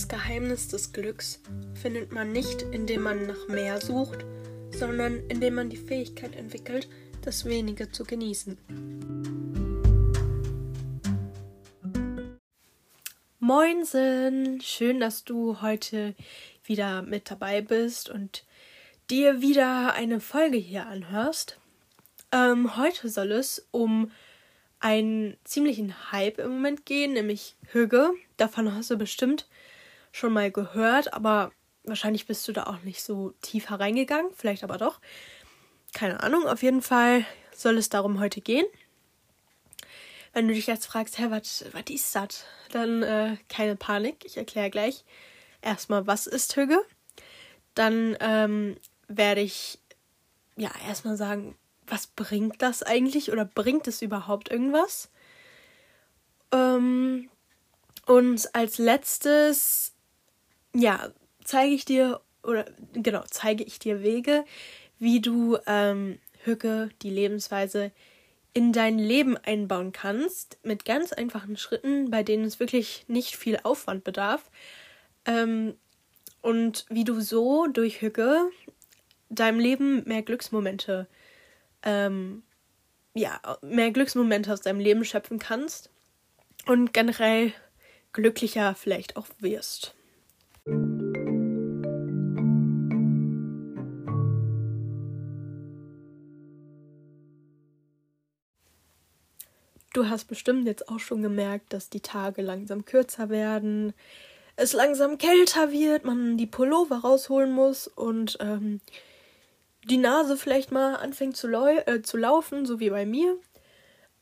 Das Geheimnis des Glücks findet man nicht, indem man nach mehr sucht, sondern indem man die Fähigkeit entwickelt, das Wenige zu genießen. Moinsen, schön, dass du heute wieder mit dabei bist und dir wieder eine Folge hier anhörst. Ähm, heute soll es um einen ziemlichen Hype im Moment gehen, nämlich Hüge. Davon hast du bestimmt schon mal gehört, aber wahrscheinlich bist du da auch nicht so tief hereingegangen, vielleicht aber doch. Keine Ahnung, auf jeden Fall soll es darum heute gehen. Wenn du dich jetzt fragst, hä, was ist das? Dann äh, keine Panik, ich erkläre gleich erstmal, was ist Hüge. Dann ähm, werde ich ja erstmal sagen, was bringt das eigentlich oder bringt es überhaupt irgendwas? Ähm, und als letztes ja, zeige ich dir, oder genau, zeige ich dir Wege, wie du ähm, Hücke, die Lebensweise, in dein Leben einbauen kannst, mit ganz einfachen Schritten, bei denen es wirklich nicht viel Aufwand bedarf. Ähm, und wie du so durch Hücke deinem Leben mehr Glücksmomente, ähm, ja, mehr Glücksmomente aus deinem Leben schöpfen kannst und generell glücklicher vielleicht auch wirst. Du hast bestimmt jetzt auch schon gemerkt, dass die Tage langsam kürzer werden, es langsam kälter wird, man die Pullover rausholen muss und ähm, die Nase vielleicht mal anfängt zu, äh, zu laufen, so wie bei mir,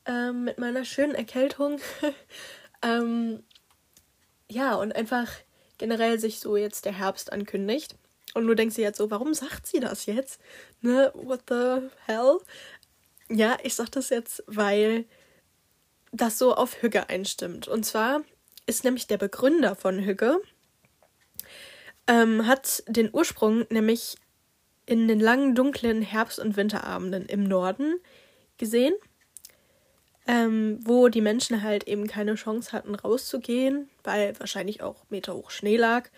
ähm, mit meiner schönen Erkältung. ähm, ja, und einfach generell sich so jetzt der Herbst ankündigt. Und du denkst dir jetzt so, warum sagt sie das jetzt? Ne, what the hell? Ja, ich sag das jetzt, weil das so auf Hügge einstimmt. Und zwar ist nämlich der Begründer von Hügge, ähm, hat den Ursprung nämlich in den langen, dunklen Herbst- und Winterabenden im Norden gesehen ähm, wo die Menschen halt eben keine Chance hatten, rauszugehen, weil wahrscheinlich auch meterhoch Schnee lag.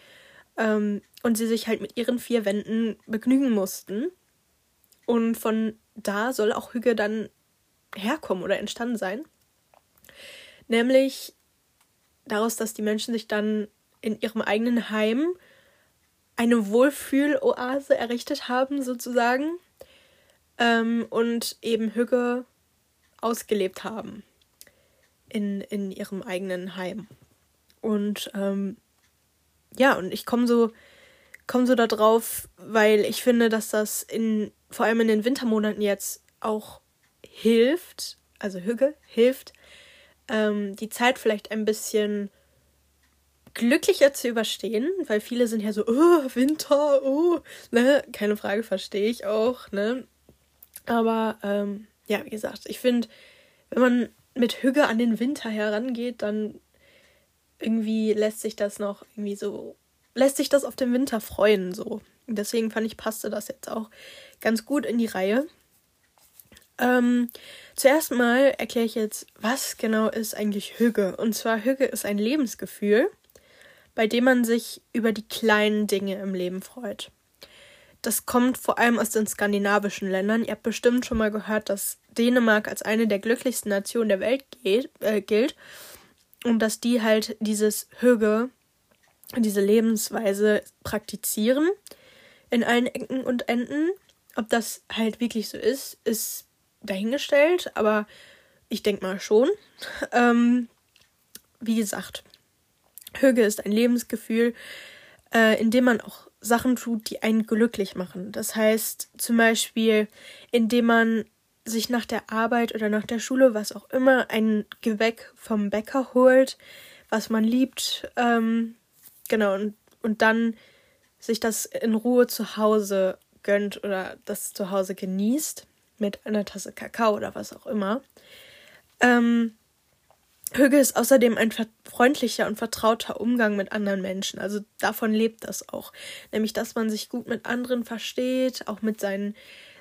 Ähm, und sie sich halt mit ihren vier Wänden begnügen mussten. Und von da soll auch Hüge dann herkommen oder entstanden sein. Nämlich daraus, dass die Menschen sich dann in ihrem eigenen Heim eine Wohlfühloase errichtet haben, sozusagen. Ähm, und eben Hüge ausgelebt haben in, in ihrem eigenen Heim. Und ähm, ja, und ich komme so, komm so da drauf, weil ich finde, dass das in, vor allem in den Wintermonaten jetzt auch hilft, also Hüge hilft, ähm, die Zeit vielleicht ein bisschen glücklicher zu überstehen, weil viele sind ja so, oh, Winter, oh, ne, keine Frage, verstehe ich auch, ne. Aber ähm, ja, wie gesagt, ich finde, wenn man mit Hüge an den Winter herangeht, dann irgendwie lässt sich das noch irgendwie so, lässt sich das auf den Winter freuen, so. Deswegen fand ich, passte das jetzt auch ganz gut in die Reihe. Ähm, zuerst mal erkläre ich jetzt, was genau ist eigentlich Hüge. Und zwar Hüge ist ein Lebensgefühl, bei dem man sich über die kleinen Dinge im Leben freut. Das kommt vor allem aus den skandinavischen Ländern. Ihr habt bestimmt schon mal gehört, dass Dänemark als eine der glücklichsten Nationen der Welt geht, äh, gilt und dass die halt dieses Hüge, diese Lebensweise praktizieren in allen Ecken und Enden. Ob das halt wirklich so ist, ist dahingestellt, aber ich denke mal schon. Ähm, wie gesagt, Hüge ist ein Lebensgefühl, äh, in dem man auch Sachen tut, die einen glücklich machen. Das heißt zum Beispiel, indem man sich nach der Arbeit oder nach der Schule, was auch immer, ein Gewäck vom Bäcker holt, was man liebt, ähm, genau, und, und dann sich das in Ruhe zu Hause gönnt oder das zu Hause genießt mit einer Tasse Kakao oder was auch immer. Ähm, Hüge ist außerdem ein freundlicher und vertrauter Umgang mit anderen Menschen. Also davon lebt das auch. Nämlich, dass man sich gut mit anderen versteht, auch mit seinen,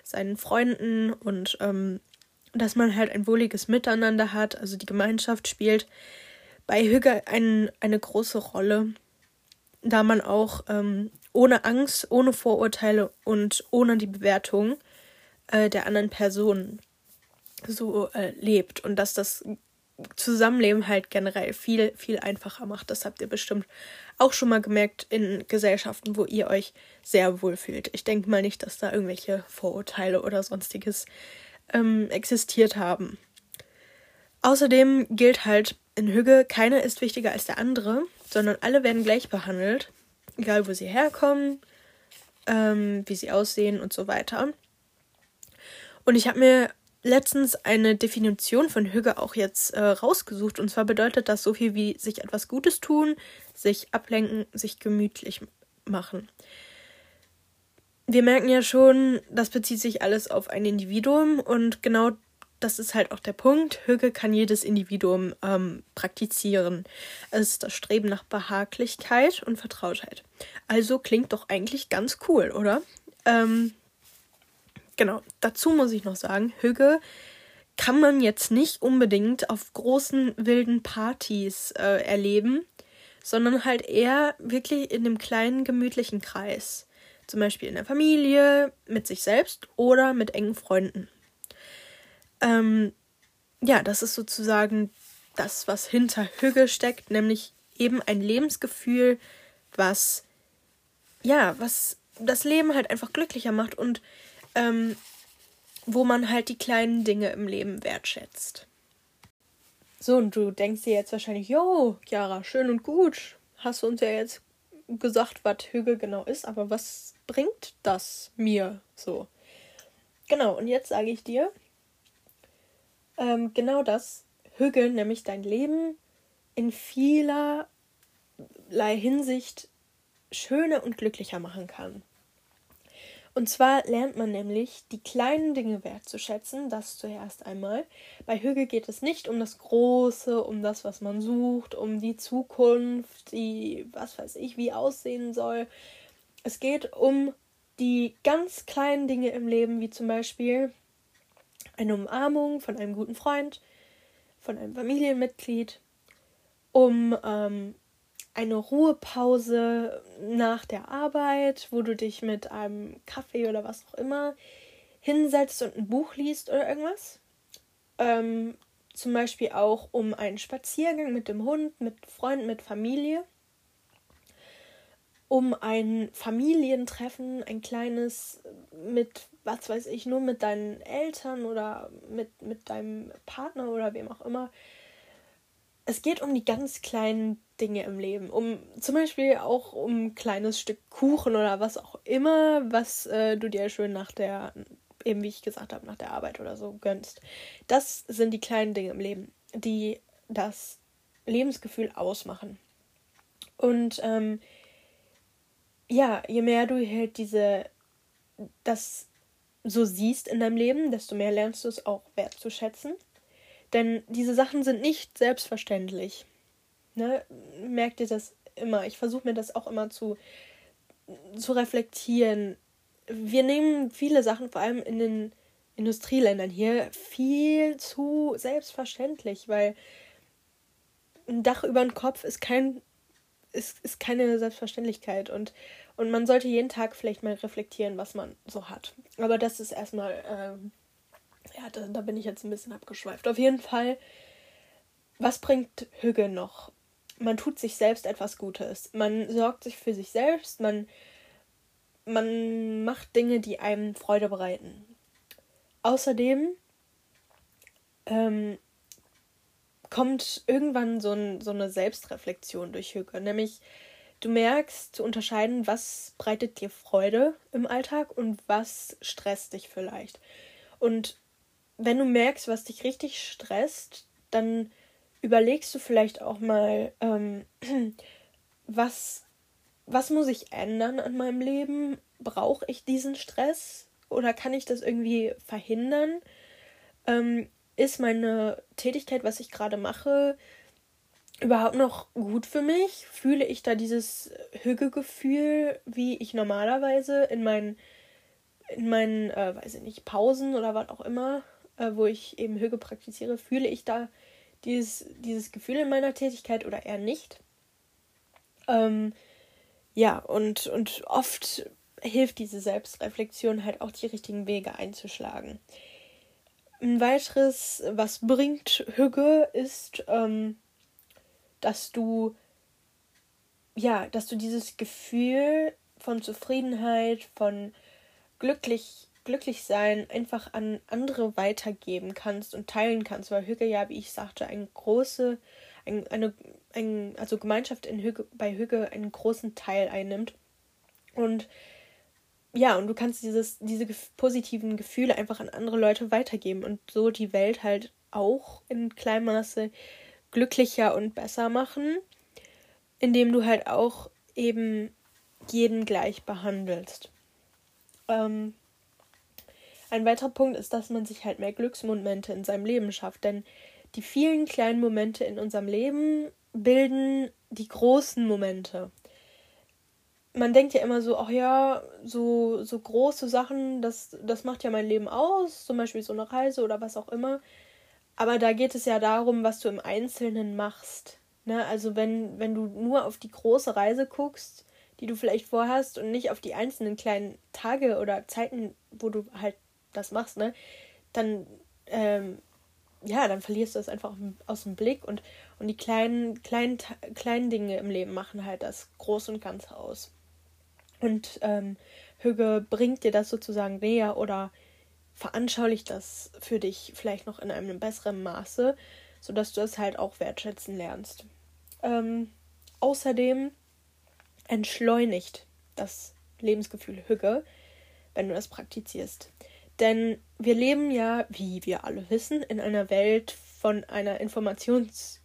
seinen Freunden und ähm, dass man halt ein wohliges Miteinander hat. Also die Gemeinschaft spielt bei Hüge ein, eine große Rolle. da man auch ähm, ohne Angst, ohne Vorurteile und ohne die Bewertung äh, der anderen Person so äh, lebt und dass das Zusammenleben halt generell viel, viel einfacher macht. Das habt ihr bestimmt auch schon mal gemerkt in Gesellschaften, wo ihr euch sehr wohl fühlt. Ich denke mal nicht, dass da irgendwelche Vorurteile oder sonstiges ähm, existiert haben. Außerdem gilt halt in Hügge, keiner ist wichtiger als der andere, sondern alle werden gleich behandelt, egal wo sie herkommen, ähm, wie sie aussehen und so weiter. Und ich habe mir letztens eine Definition von Hüge auch jetzt äh, rausgesucht. Und zwar bedeutet das so viel wie sich etwas Gutes tun, sich ablenken, sich gemütlich machen. Wir merken ja schon, das bezieht sich alles auf ein Individuum und genau das ist halt auch der Punkt. Hüge kann jedes Individuum ähm, praktizieren. Es ist das Streben nach Behaglichkeit und Vertrautheit. Also klingt doch eigentlich ganz cool, oder? Ähm, Genau, dazu muss ich noch sagen, Hüge kann man jetzt nicht unbedingt auf großen wilden Partys äh, erleben, sondern halt eher wirklich in dem kleinen gemütlichen Kreis. Zum Beispiel in der Familie, mit sich selbst oder mit engen Freunden. Ähm, ja, das ist sozusagen das, was hinter Hüge steckt, nämlich eben ein Lebensgefühl, was ja, was das Leben halt einfach glücklicher macht und ähm, wo man halt die kleinen Dinge im Leben wertschätzt. So, und du denkst dir jetzt wahrscheinlich, jo, Chiara, schön und gut. Hast du uns ja jetzt gesagt, was Hügel genau ist, aber was bringt das mir so? Genau, und jetzt sage ich dir, ähm, genau das, Hügel, nämlich dein Leben in vielerlei Hinsicht schöner und glücklicher machen kann. Und zwar lernt man nämlich, die kleinen Dinge wertzuschätzen, das zuerst einmal. Bei Hügel geht es nicht um das Große, um das, was man sucht, um die Zukunft, die, was weiß ich, wie aussehen soll. Es geht um die ganz kleinen Dinge im Leben, wie zum Beispiel eine Umarmung von einem guten Freund, von einem Familienmitglied, um ähm, eine Ruhepause nach der Arbeit, wo du dich mit einem Kaffee oder was auch immer hinsetzt und ein Buch liest oder irgendwas. Ähm, zum Beispiel auch um einen Spaziergang mit dem Hund, mit Freunden, mit Familie. Um ein Familientreffen, ein kleines mit, was weiß ich, nur mit deinen Eltern oder mit, mit deinem Partner oder wem auch immer. Es geht um die ganz kleinen Dinge im Leben. Um zum Beispiel auch um ein kleines Stück Kuchen oder was auch immer, was äh, du dir schön nach der, eben wie ich gesagt habe, nach der Arbeit oder so gönnst. Das sind die kleinen Dinge im Leben, die das Lebensgefühl ausmachen. Und ähm, ja, je mehr du halt diese das so siehst in deinem Leben, desto mehr lernst du es auch wertzuschätzen. Denn diese Sachen sind nicht selbstverständlich. Ne? Merkt ihr das immer? Ich versuche mir das auch immer zu, zu reflektieren. Wir nehmen viele Sachen, vor allem in den Industrieländern hier, viel zu selbstverständlich, weil ein Dach über den Kopf ist kein ist, ist keine Selbstverständlichkeit und, und man sollte jeden Tag vielleicht mal reflektieren, was man so hat. Aber das ist erstmal, ähm, ja, da, da bin ich jetzt ein bisschen abgeschweift. Auf jeden Fall, was bringt Hüge noch? Man tut sich selbst etwas Gutes. Man sorgt sich für sich selbst, man, man macht Dinge, die einem Freude bereiten. Außerdem ähm, kommt irgendwann so, ein, so eine Selbstreflexion durch Hüge, nämlich du merkst zu unterscheiden, was bereitet dir Freude im Alltag und was stresst dich vielleicht. Und wenn du merkst, was dich richtig stresst, dann überlegst du vielleicht auch mal, ähm, was, was muss ich ändern an meinem Leben? Brauche ich diesen Stress oder kann ich das irgendwie verhindern? Ähm, ist meine Tätigkeit, was ich gerade mache, überhaupt noch gut für mich? Fühle ich da dieses Hügegefühl, wie ich normalerweise in meinen, in meinen, äh, weiß ich nicht, Pausen oder was auch immer, äh, wo ich eben Hüge praktiziere, fühle ich da dieses, dieses Gefühl in meiner Tätigkeit oder eher nicht. Ähm, ja, und, und oft hilft diese Selbstreflexion halt auch die richtigen Wege einzuschlagen. Ein weiteres, was bringt Hüge, ist, ähm, dass du ja, dass du dieses Gefühl von Zufriedenheit, von glücklich, glücklich sein einfach an andere weitergeben kannst und teilen kannst, weil Hüge ja, wie ich sagte, eine große, ein, eine, ein, also Gemeinschaft in Hüge, bei Hüge einen großen Teil einnimmt. Und ja, und du kannst dieses, diese positiven Gefühle einfach an andere Leute weitergeben und so die Welt halt auch in kleinem Maße glücklicher und besser machen, indem du halt auch eben jeden gleich behandelst. Ähm, ein weiterer Punkt ist, dass man sich halt mehr Glücksmomente in seinem Leben schafft, denn die vielen kleinen Momente in unserem Leben bilden die großen Momente man denkt ja immer so, ach ja, so, so große Sachen, das, das macht ja mein Leben aus, zum Beispiel so eine Reise oder was auch immer. Aber da geht es ja darum, was du im Einzelnen machst. Ne? Also wenn, wenn du nur auf die große Reise guckst, die du vielleicht vorhast und nicht auf die einzelnen kleinen Tage oder Zeiten, wo du halt das machst, ne, dann ähm, ja, dann verlierst du das einfach aus dem Blick und, und die kleinen, kleinen, kleinen Dinge im Leben machen halt das Groß und Ganze aus. Und ähm, Hüge bringt dir das sozusagen näher oder veranschaulicht das für dich vielleicht noch in einem besseren Maße, sodass du es halt auch wertschätzen lernst. Ähm, außerdem entschleunigt das Lebensgefühl Hüge, wenn du das praktizierst. Denn wir leben ja, wie wir alle wissen, in einer Welt von einer Informations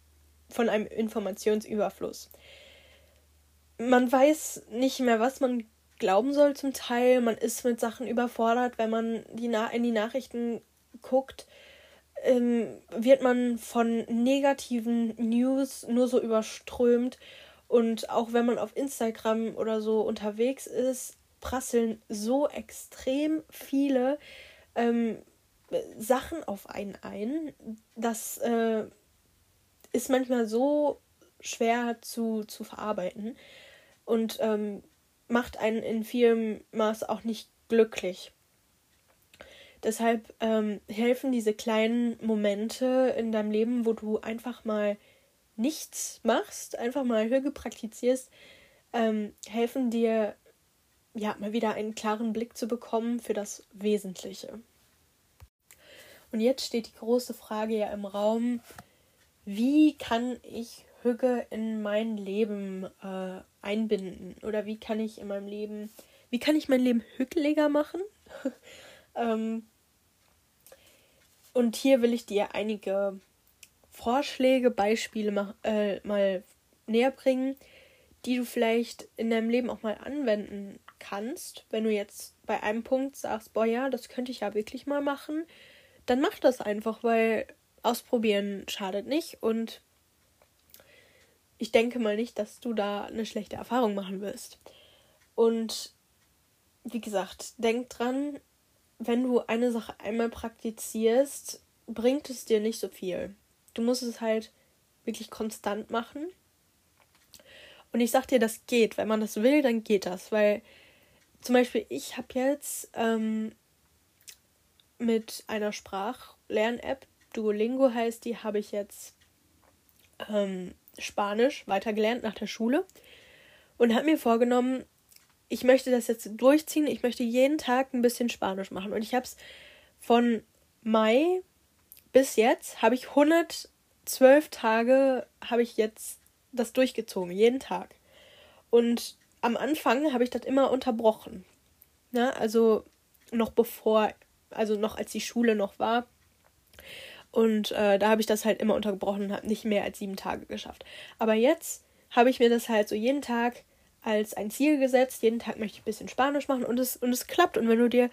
von einem Informationsüberfluss man weiß nicht mehr, was man glauben soll zum Teil. Man ist mit Sachen überfordert, wenn man die Na in die Nachrichten guckt. Ähm, wird man von negativen News nur so überströmt. Und auch wenn man auf Instagram oder so unterwegs ist, prasseln so extrem viele ähm, Sachen auf einen ein. Das äh, ist manchmal so schwer zu, zu verarbeiten und ähm, macht einen in vielem Maß auch nicht glücklich. Deshalb ähm, helfen diese kleinen Momente in deinem Leben, wo du einfach mal nichts machst, einfach mal Hüge praktizierst, ähm, helfen dir, ja, mal wieder einen klaren Blick zu bekommen für das Wesentliche. Und jetzt steht die große Frage ja im Raum, wie kann ich Hüge in mein Leben äh, einbinden? Oder wie kann ich in meinem Leben, wie kann ich mein Leben hügeliger machen? ähm, und hier will ich dir einige Vorschläge, Beispiele mal, äh, mal näher bringen, die du vielleicht in deinem Leben auch mal anwenden kannst. Wenn du jetzt bei einem Punkt sagst, boah ja, das könnte ich ja wirklich mal machen, dann mach das einfach, weil ausprobieren schadet nicht und ich denke mal nicht, dass du da eine schlechte Erfahrung machen wirst. Und wie gesagt, denk dran, wenn du eine Sache einmal praktizierst, bringt es dir nicht so viel. Du musst es halt wirklich konstant machen. Und ich sag dir, das geht. Wenn man das will, dann geht das. Weil zum Beispiel, ich habe jetzt ähm, mit einer Sprachlern-App, Duolingo heißt die, habe ich jetzt ähm, Spanisch weitergelernt nach der Schule und habe mir vorgenommen, ich möchte das jetzt durchziehen. Ich möchte jeden Tag ein bisschen Spanisch machen. Und ich habe es von Mai bis jetzt, habe ich 112 Tage, habe ich jetzt das durchgezogen, jeden Tag. Und am Anfang habe ich das immer unterbrochen. Ne? Also noch bevor, also noch als die Schule noch war, und äh, da habe ich das halt immer untergebrochen und habe nicht mehr als sieben Tage geschafft. Aber jetzt habe ich mir das halt so jeden Tag als ein Ziel gesetzt. Jeden Tag möchte ich ein bisschen Spanisch machen und es, und es klappt. Und wenn du dir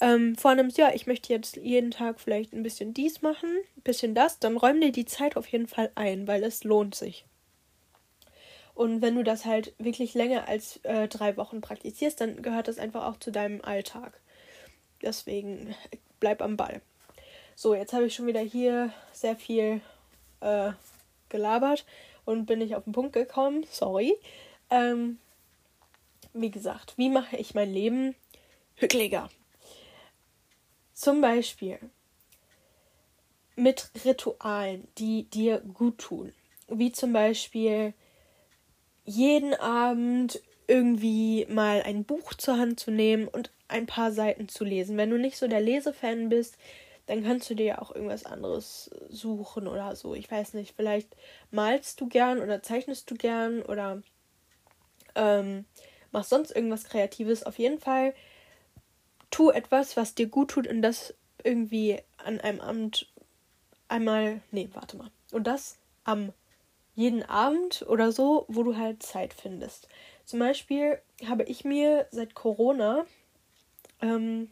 ähm, vornimmst, ja, ich möchte jetzt jeden Tag vielleicht ein bisschen dies machen, ein bisschen das, dann räum dir die Zeit auf jeden Fall ein, weil es lohnt sich. Und wenn du das halt wirklich länger als äh, drei Wochen praktizierst, dann gehört das einfach auch zu deinem Alltag. Deswegen bleib am Ball. So, jetzt habe ich schon wieder hier sehr viel äh, gelabert und bin nicht auf den Punkt gekommen. Sorry. Ähm, wie gesagt, wie mache ich mein Leben hügeliger? Zum Beispiel mit Ritualen, die dir gut tun. Wie zum Beispiel jeden Abend irgendwie mal ein Buch zur Hand zu nehmen und ein paar Seiten zu lesen. Wenn du nicht so der Lesefan bist, dann kannst du dir ja auch irgendwas anderes suchen oder so. Ich weiß nicht, vielleicht malst du gern oder zeichnest du gern oder ähm, machst sonst irgendwas Kreatives. Auf jeden Fall tu etwas, was dir gut tut und das irgendwie an einem Abend einmal, nee, warte mal. Und das am jeden Abend oder so, wo du halt Zeit findest. Zum Beispiel habe ich mir seit Corona ähm,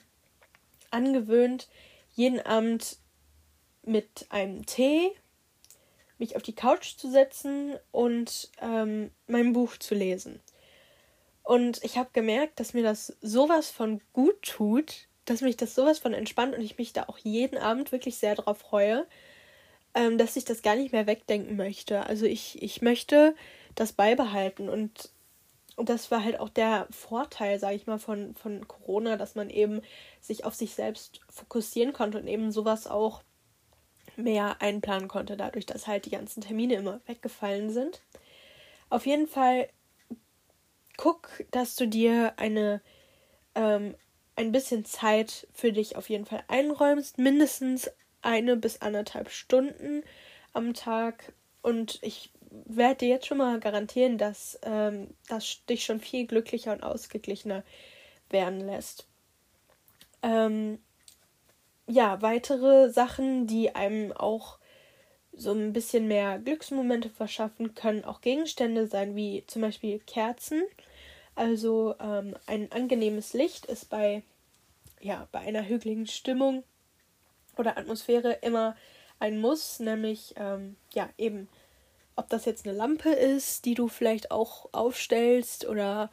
angewöhnt, jeden Abend mit einem Tee mich auf die Couch zu setzen und ähm, mein Buch zu lesen. Und ich habe gemerkt, dass mir das sowas von gut tut, dass mich das sowas von entspannt und ich mich da auch jeden Abend wirklich sehr drauf freue, ähm, dass ich das gar nicht mehr wegdenken möchte. Also ich, ich möchte das beibehalten und das war halt auch der Vorteil, sage ich mal, von, von Corona, dass man eben sich auf sich selbst fokussieren konnte und eben sowas auch mehr einplanen konnte, dadurch, dass halt die ganzen Termine immer weggefallen sind. Auf jeden Fall guck, dass du dir eine ähm, ein bisschen Zeit für dich auf jeden Fall einräumst, mindestens eine bis anderthalb Stunden am Tag. Und ich werde dir jetzt schon mal garantieren, dass ähm, das dich schon viel glücklicher und ausgeglichener werden lässt. Ähm, ja, weitere Sachen, die einem auch so ein bisschen mehr Glücksmomente verschaffen, können auch Gegenstände sein, wie zum Beispiel Kerzen. Also ähm, ein angenehmes Licht ist bei, ja, bei einer hügeligen Stimmung oder Atmosphäre immer ein Muss, nämlich ähm, ja eben ob das jetzt eine Lampe ist, die du vielleicht auch aufstellst oder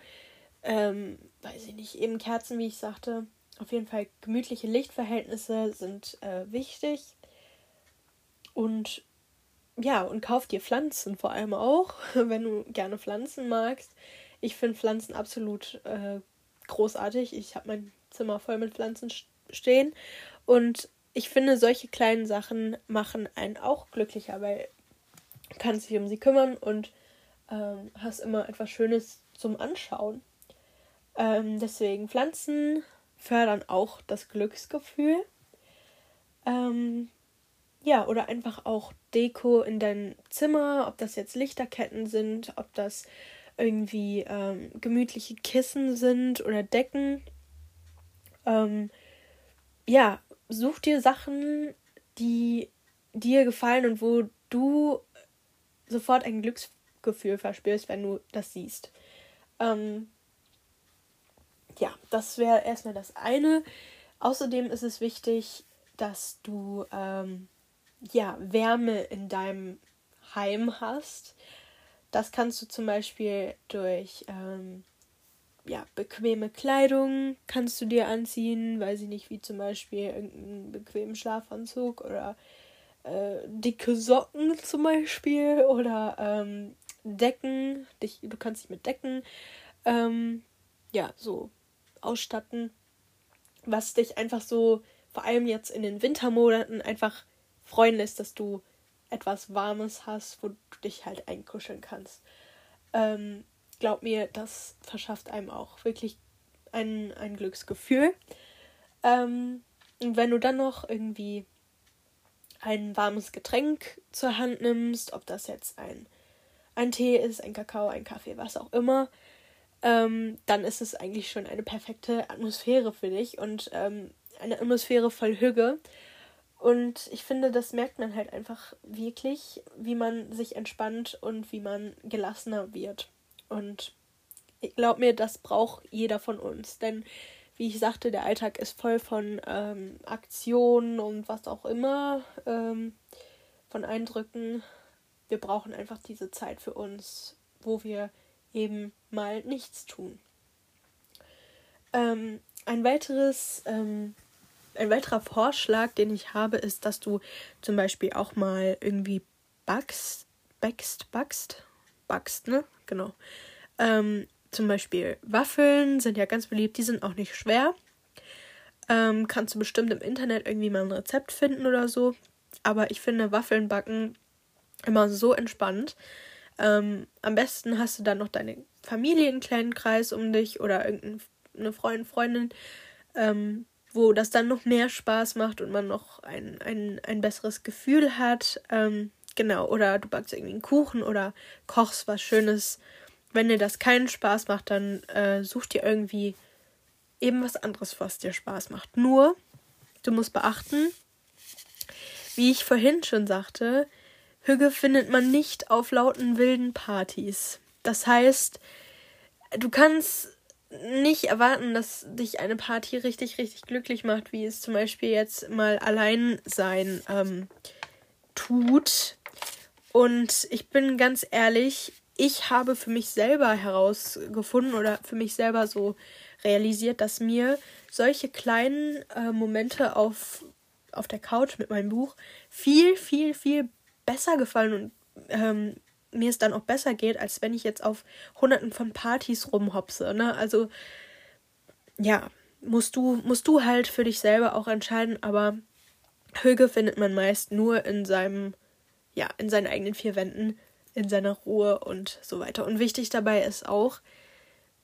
ähm, weiß ich nicht, eben Kerzen, wie ich sagte. Auf jeden Fall gemütliche Lichtverhältnisse sind äh, wichtig. Und ja, und kauf dir Pflanzen vor allem auch, wenn du gerne Pflanzen magst. Ich finde Pflanzen absolut äh, großartig. Ich habe mein Zimmer voll mit Pflanzen stehen. Und ich finde, solche kleinen Sachen machen einen auch glücklicher, weil kannst dich um sie kümmern und ähm, hast immer etwas Schönes zum Anschauen. Ähm, deswegen Pflanzen fördern auch das Glücksgefühl. Ähm, ja, oder einfach auch Deko in dein Zimmer, ob das jetzt Lichterketten sind, ob das irgendwie ähm, gemütliche Kissen sind oder Decken. Ähm, ja, such dir Sachen, die dir gefallen und wo du sofort ein Glücksgefühl verspürst, wenn du das siehst. Ähm, ja, das wäre erstmal das eine. Außerdem ist es wichtig, dass du ähm, ja, Wärme in deinem Heim hast. Das kannst du zum Beispiel durch ähm, ja, bequeme Kleidung kannst du dir anziehen, weiß ich nicht, wie zum Beispiel irgendeinen bequemen Schlafanzug oder äh, dicke Socken zum Beispiel oder ähm, Decken. Dich, du kannst dich mit Decken ähm, ja so ausstatten, was dich einfach so vor allem jetzt in den Wintermonaten einfach freuen lässt, dass du etwas Warmes hast, wo du dich halt einkuscheln kannst. Ähm, glaub mir, das verschafft einem auch wirklich ein, ein Glücksgefühl. Ähm, und wenn du dann noch irgendwie ein warmes Getränk zur Hand nimmst, ob das jetzt ein, ein Tee ist, ein Kakao, ein Kaffee, was auch immer, ähm, dann ist es eigentlich schon eine perfekte Atmosphäre für dich und ähm, eine Atmosphäre voll Hüge. Und ich finde, das merkt man halt einfach wirklich, wie man sich entspannt und wie man gelassener wird. Und ich glaube mir, das braucht jeder von uns. Denn wie ich sagte, der Alltag ist voll von ähm, Aktionen und was auch immer, ähm, von Eindrücken. Wir brauchen einfach diese Zeit für uns, wo wir eben mal nichts tun. Ähm, ein weiteres, ähm, ein weiterer Vorschlag, den ich habe, ist, dass du zum Beispiel auch mal irgendwie backst, backst, backst, backst, ne? Genau. Ähm, zum Beispiel Waffeln sind ja ganz beliebt, die sind auch nicht schwer. Ähm, kannst du bestimmt im Internet irgendwie mal ein Rezept finden oder so. Aber ich finde Waffeln backen immer so entspannt. Ähm, am besten hast du dann noch deine Familie, um dich oder irgendeine Freundin, Freundin, ähm, wo das dann noch mehr Spaß macht und man noch ein, ein, ein besseres Gefühl hat. Ähm, genau, oder du backst irgendwie einen Kuchen oder kochst was Schönes. Wenn dir das keinen Spaß macht, dann äh, such dir irgendwie eben was anderes, was dir Spaß macht. Nur, du musst beachten, wie ich vorhin schon sagte, Hüge findet man nicht auf lauten wilden Partys. Das heißt, du kannst nicht erwarten, dass dich eine Party richtig, richtig glücklich macht, wie es zum Beispiel jetzt mal allein sein ähm, tut. Und ich bin ganz ehrlich, ich habe für mich selber herausgefunden oder für mich selber so realisiert, dass mir solche kleinen äh, Momente auf, auf der Couch mit meinem Buch viel, viel, viel besser gefallen und ähm, mir es dann auch besser geht, als wenn ich jetzt auf hunderten von Partys rumhopse. Ne? Also ja, musst du, musst du halt für dich selber auch entscheiden, aber Höge findet man meist nur in seinem, ja, in seinen eigenen vier Wänden, in seiner Ruhe und so weiter. Und wichtig dabei ist auch,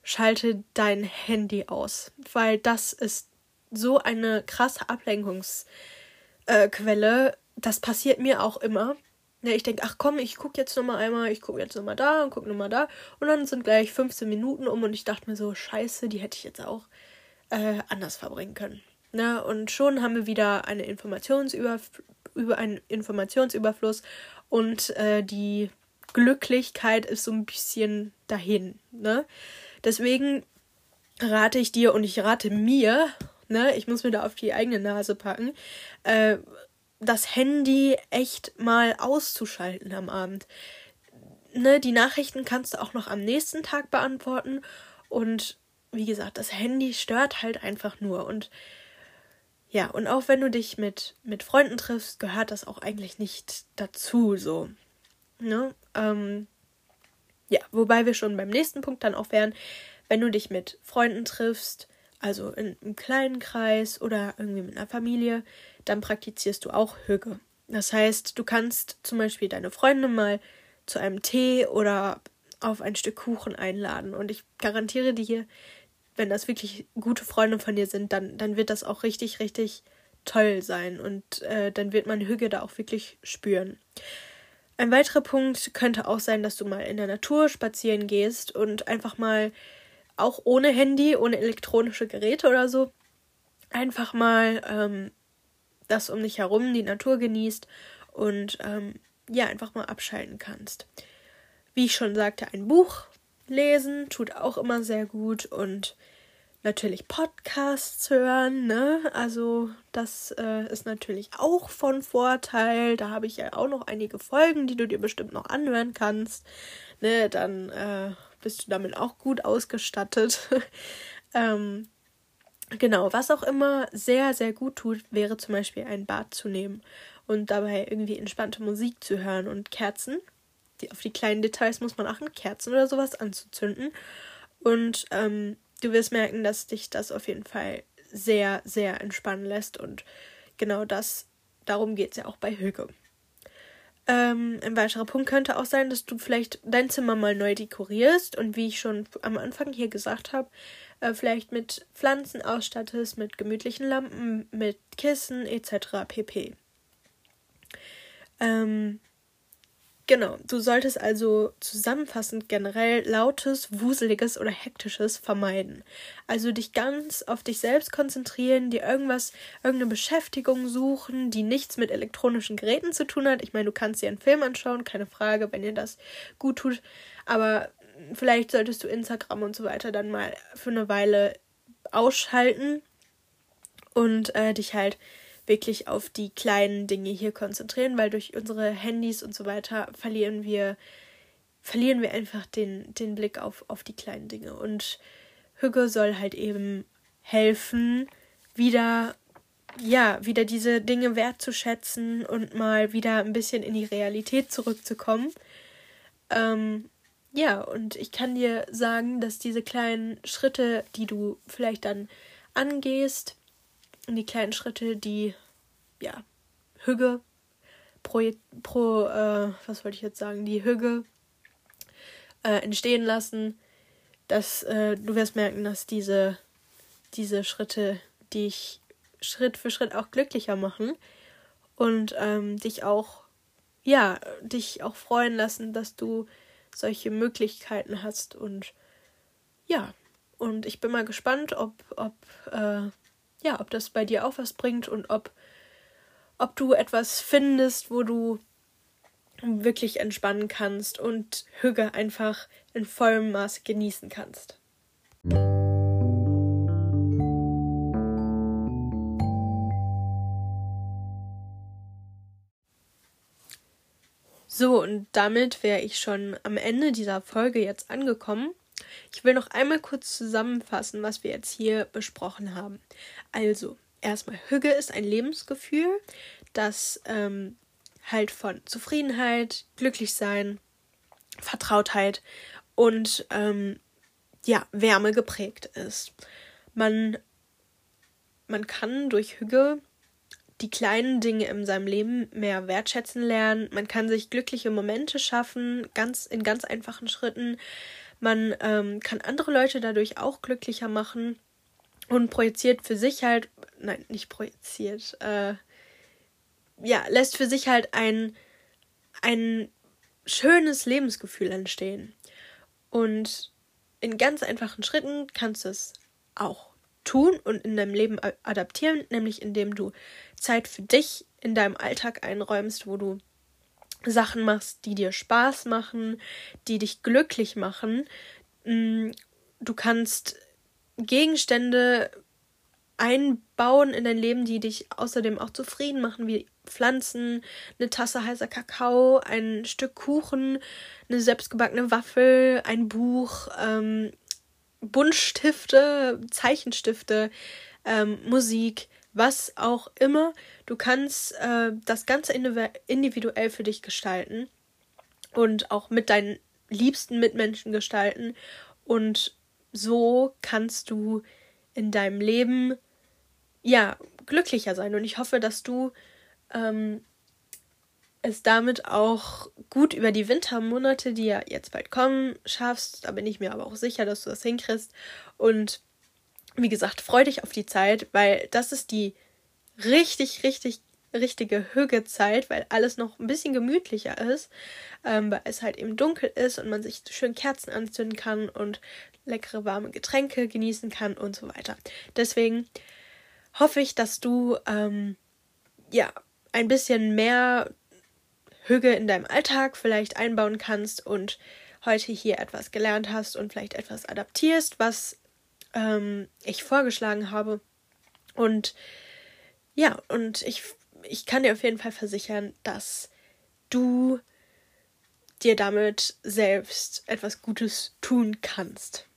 schalte dein Handy aus, weil das ist so eine krasse Ablenkungsquelle. das passiert mir auch immer. Ja, ich denke, ach komm, ich gucke jetzt nochmal einmal, ich gucke jetzt nochmal da und gucke nochmal da. Und dann sind gleich 15 Minuten um und ich dachte mir so, scheiße, die hätte ich jetzt auch äh, anders verbringen können. Ne? Und schon haben wir wieder eine Informationsüberf über einen Informationsüberfluss und äh, die Glücklichkeit ist so ein bisschen dahin. Ne? Deswegen rate ich dir und ich rate mir, ne, ich muss mir da auf die eigene Nase packen, äh, das Handy echt mal auszuschalten am Abend. Ne, die Nachrichten kannst du auch noch am nächsten Tag beantworten. Und wie gesagt, das Handy stört halt einfach nur. Und ja, und auch wenn du dich mit, mit Freunden triffst, gehört das auch eigentlich nicht dazu, so. Ne? Ähm, ja, wobei wir schon beim nächsten Punkt dann auch wären, wenn du dich mit Freunden triffst, also in einem kleinen Kreis oder irgendwie mit einer Familie, dann praktizierst du auch Hüge. Das heißt, du kannst zum Beispiel deine Freunde mal zu einem Tee oder auf ein Stück Kuchen einladen. Und ich garantiere dir, wenn das wirklich gute Freunde von dir sind, dann, dann wird das auch richtig, richtig toll sein. Und äh, dann wird man Hüge da auch wirklich spüren. Ein weiterer Punkt könnte auch sein, dass du mal in der Natur spazieren gehst und einfach mal auch ohne Handy, ohne elektronische Geräte oder so, einfach mal ähm, das um dich herum, die Natur genießt und ähm, ja, einfach mal abschalten kannst. Wie ich schon sagte, ein Buch lesen tut auch immer sehr gut und natürlich Podcasts hören, ne? Also das äh, ist natürlich auch von Vorteil. Da habe ich ja auch noch einige Folgen, die du dir bestimmt noch anhören kannst. Ne, dann äh, bist du damit auch gut ausgestattet. ähm, genau, was auch immer sehr, sehr gut tut, wäre zum Beispiel ein Bad zu nehmen und dabei irgendwie entspannte Musik zu hören und Kerzen. Die, auf die kleinen Details muss man achten, Kerzen oder sowas anzuzünden. Und ähm, du wirst merken, dass dich das auf jeden Fall sehr, sehr entspannen lässt. Und genau das, darum geht es ja auch bei Hüge. Ähm, ein weiterer Punkt könnte auch sein, dass du vielleicht dein Zimmer mal neu dekorierst und wie ich schon am Anfang hier gesagt habe, äh, vielleicht mit Pflanzen ausstattest, mit gemütlichen Lampen, mit Kissen etc. pp. Ähm, Genau, du solltest also zusammenfassend generell lautes, wuseliges oder hektisches vermeiden. Also dich ganz auf dich selbst konzentrieren, dir irgendwas, irgendeine Beschäftigung suchen, die nichts mit elektronischen Geräten zu tun hat. Ich meine, du kannst dir einen Film anschauen, keine Frage, wenn dir das gut tut, aber vielleicht solltest du Instagram und so weiter dann mal für eine Weile ausschalten und äh, dich halt wirklich auf die kleinen Dinge hier konzentrieren, weil durch unsere Handys und so weiter verlieren wir, verlieren wir einfach den, den Blick auf, auf die kleinen Dinge. Und Hüge soll halt eben helfen, wieder, ja, wieder diese Dinge wertzuschätzen und mal wieder ein bisschen in die Realität zurückzukommen. Ähm, ja, und ich kann dir sagen, dass diese kleinen Schritte, die du vielleicht dann angehst, und die kleinen Schritte, die, ja, Hüge pro, pro äh, was wollte ich jetzt sagen, die Hüge äh, entstehen lassen, dass äh, du wirst merken, dass diese, diese Schritte dich Schritt für Schritt auch glücklicher machen und ähm, dich auch, ja, dich auch freuen lassen, dass du solche Möglichkeiten hast und ja, und ich bin mal gespannt, ob, ob, äh, ja, ob das bei dir auch was bringt und ob, ob du etwas findest, wo du wirklich entspannen kannst und Hüge einfach in vollem Maße genießen kannst. So, und damit wäre ich schon am Ende dieser Folge jetzt angekommen. Ich will noch einmal kurz zusammenfassen, was wir jetzt hier besprochen haben. Also, erstmal, Hüge ist ein Lebensgefühl, das ähm, halt von Zufriedenheit, Glücklichsein, Vertrautheit und ähm, ja, Wärme geprägt ist. Man, man kann durch Hüge die kleinen Dinge in seinem Leben mehr wertschätzen lernen. Man kann sich glückliche Momente schaffen, ganz in ganz einfachen Schritten. Man ähm, kann andere Leute dadurch auch glücklicher machen und projiziert für sich halt, nein, nicht projiziert, äh, ja, lässt für sich halt ein, ein schönes Lebensgefühl entstehen. Und in ganz einfachen Schritten kannst du es auch tun und in deinem Leben adaptieren, nämlich indem du Zeit für dich in deinem Alltag einräumst, wo du Sachen machst, die dir Spaß machen, die dich glücklich machen. Mm, du kannst Gegenstände einbauen in dein Leben, die dich außerdem auch zufrieden machen, wie Pflanzen, eine Tasse heißer Kakao, ein Stück Kuchen, eine selbstgebackene Waffel, ein Buch, ähm, Buntstifte, Zeichenstifte, ähm, Musik, was auch immer. Du kannst äh, das Ganze individuell für dich gestalten und auch mit deinen liebsten Mitmenschen gestalten. Und so kannst du in deinem Leben ja glücklicher sein. Und ich hoffe, dass du ähm, es damit auch gut über die Wintermonate, die ja jetzt bald kommen, schaffst. Da bin ich mir aber auch sicher, dass du das hinkriegst. Und wie gesagt, freu dich auf die Zeit, weil das ist die richtig, richtig, richtige Hügezeit, weil alles noch ein bisschen gemütlicher ist, ähm, weil es halt eben dunkel ist und man sich schön Kerzen anzünden kann und leckere warme Getränke genießen kann und so weiter. Deswegen hoffe ich, dass du ähm, ja ein bisschen mehr Hüge in deinem Alltag vielleicht einbauen kannst und heute hier etwas gelernt hast und vielleicht etwas adaptierst, was ähm, ich vorgeschlagen habe. Und ja, und ich, ich kann dir auf jeden Fall versichern, dass du dir damit selbst etwas Gutes tun kannst.